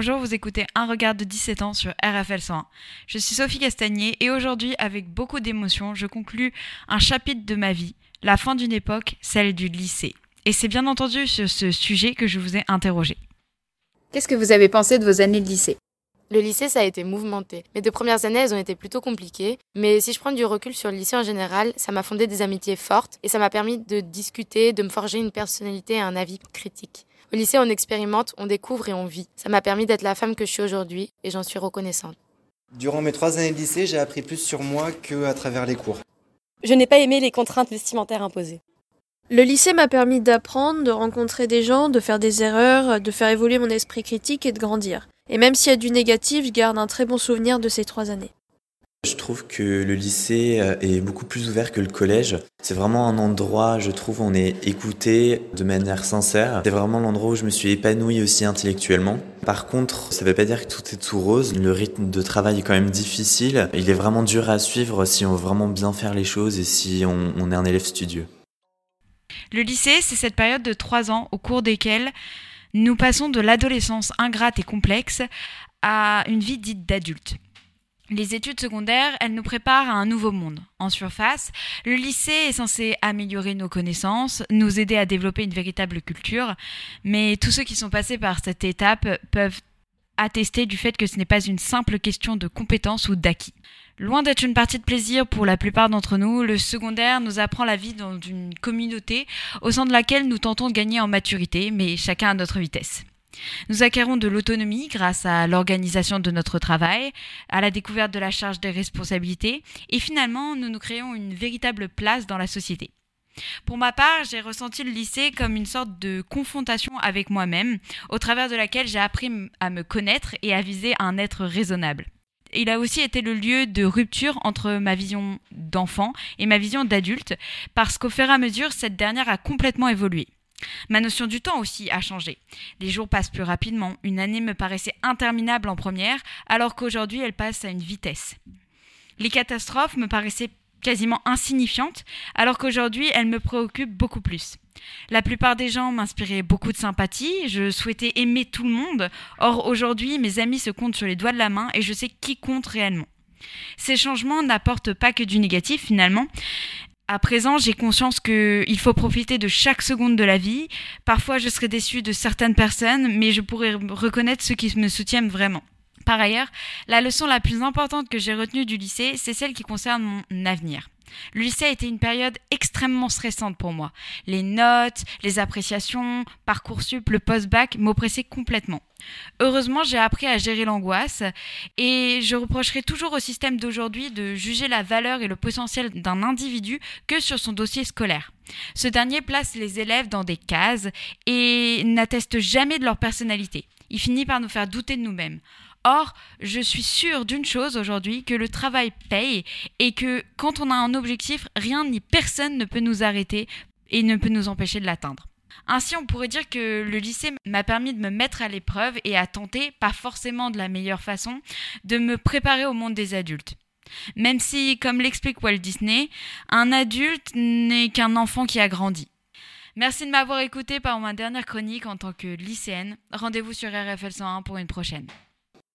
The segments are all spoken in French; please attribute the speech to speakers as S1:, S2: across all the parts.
S1: Bonjour, vous écoutez Un regard de 17 ans sur RFL 101. Je suis Sophie Castagnier et aujourd'hui, avec beaucoup d'émotion, je conclus un chapitre de ma vie, la fin d'une époque, celle du lycée. Et c'est bien entendu sur ce sujet que je vous ai interrogé.
S2: Qu'est-ce que vous avez pensé de vos années de lycée?
S3: Le lycée, ça a été mouvementé. Mes deux premières années, elles ont été plutôt compliquées. Mais si je prends du recul sur le lycée en général, ça m'a fondé des amitiés fortes et ça m'a permis de discuter, de me forger une personnalité et un avis critique. Au lycée, on expérimente, on découvre et on vit. Ça m'a permis d'être la femme que je suis aujourd'hui et j'en suis reconnaissante.
S4: Durant mes trois années de lycée, j'ai appris plus sur moi qu'à travers les cours.
S5: Je n'ai pas aimé les contraintes vestimentaires imposées.
S6: Le lycée m'a permis d'apprendre, de rencontrer des gens, de faire des erreurs, de faire évoluer mon esprit critique et de grandir. Et même s'il y a du négatif, je garde un très bon souvenir de ces trois années.
S7: Je trouve que le lycée euh, est beaucoup plus ouvert que le collège. C'est vraiment un endroit, je trouve, où on est écouté de manière sincère. C'est vraiment l'endroit où je me suis épanoui aussi intellectuellement. Par contre, ça ne veut pas dire que tout est tout rose. Le rythme de travail est quand même difficile. Il est vraiment dur à suivre si on veut vraiment bien faire les choses et si on, est un élève studieux.
S1: Le lycée, c'est cette période de trois ans au cours desquels nous passons de l'adolescence ingrate et complexe à une vie dite d'adulte. Les études secondaires, elles nous préparent à un nouveau monde. En surface, le lycée est censé améliorer nos connaissances, nous aider à développer une véritable culture, mais tous ceux qui sont passés par cette étape peuvent attester du fait que ce n'est pas une simple question de compétences ou d'acquis. Loin d'être une partie de plaisir pour la plupart d'entre nous, le secondaire nous apprend la vie dans une communauté au sein de laquelle nous tentons de gagner en maturité, mais chacun à notre vitesse. Nous acquérons de l'autonomie grâce à l'organisation de notre travail, à la découverte de la charge des responsabilités, et finalement, nous nous créons une véritable place dans la société. Pour ma part, j'ai ressenti le lycée comme une sorte de confrontation avec moi-même, au travers de laquelle j'ai appris à me connaître et à viser un être raisonnable. Il a aussi été le lieu de rupture entre ma vision d'enfant et ma vision d'adulte, parce qu'au fur et à mesure, cette dernière a complètement évolué. Ma notion du temps aussi a changé. Les jours passent plus rapidement. Une année me paraissait interminable en première, alors qu'aujourd'hui elle passe à une vitesse. Les catastrophes me paraissaient quasiment insignifiantes, alors qu'aujourd'hui elles me préoccupent beaucoup plus. La plupart des gens m'inspiraient beaucoup de sympathie, je souhaitais aimer tout le monde, or aujourd'hui mes amis se comptent sur les doigts de la main et je sais qui compte réellement. Ces changements n'apportent pas que du négatif finalement, à présent, j'ai conscience qu'il faut profiter de chaque seconde de la vie. Parfois, je serai déçue de certaines personnes, mais je pourrai reconnaître ceux qui me soutiennent vraiment. Par ailleurs, la leçon la plus importante que j'ai retenue du lycée, c'est celle qui concerne mon avenir. Le lycée a été une période extrêmement stressante pour moi. Les notes, les appréciations, Parcoursup, le post-bac m'oppressaient complètement. Heureusement, j'ai appris à gérer l'angoisse et je reprocherai toujours au système d'aujourd'hui de juger la valeur et le potentiel d'un individu que sur son dossier scolaire. Ce dernier place les élèves dans des cases et n'atteste jamais de leur personnalité. Il finit par nous faire douter de nous-mêmes. Or, je suis sûre d'une chose aujourd'hui, que le travail paye et que quand on a un objectif, rien ni personne ne peut nous arrêter et ne peut nous empêcher de l'atteindre. Ainsi, on pourrait dire que le lycée m'a permis de me mettre à l'épreuve et à tenter, pas forcément de la meilleure façon, de me préparer au monde des adultes. Même si, comme l'explique Walt Disney, un adulte n'est qu'un enfant qui a grandi. Merci de m'avoir écouté par ma dernière chronique en tant que lycéenne. Rendez-vous sur RFL 101 pour une prochaine.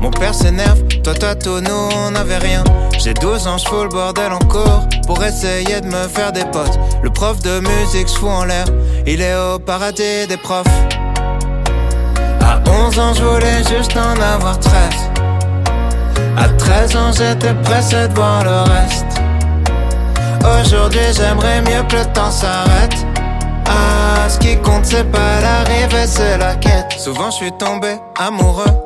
S8: mon père s'énerve. Toi, tout, nous, on n'avait rien. J'ai 12 ans, je fous le bordel en cours pour essayer de me faire des potes. Le prof de musique se fout en l'air, il est au paradis des profs. À 11 ans, je voulais juste en avoir 13. À 13 ans, j'étais pressé de voir le reste. Aujourd'hui, j'aimerais mieux que le temps s'arrête. Ah, ce qui compte, c'est pas l'arrivée, c'est la quête. Souvent, je suis tombé amoureux,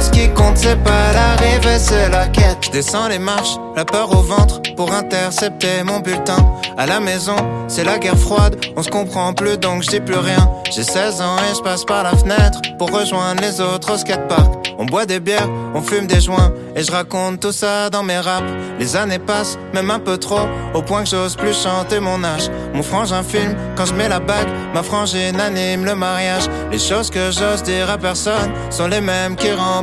S8: ce qui compte, c'est pas l'arrivée, c'est la quête. Je descends les marches, la peur au ventre, pour intercepter mon bulletin. À la maison, c'est la guerre froide, on se comprend plus donc je dis plus rien. J'ai 16 ans et je passe par la fenêtre pour rejoindre les autres au skatepark. On boit des bières, on fume des joints et je raconte tout ça dans mes raps. Les années passent, même un peu trop, au point que j'ose plus chanter mon âge. Mon frangin filme quand je mets la bague, ma frangine anime le mariage. Les choses que j'ose dire à personne sont les mêmes qui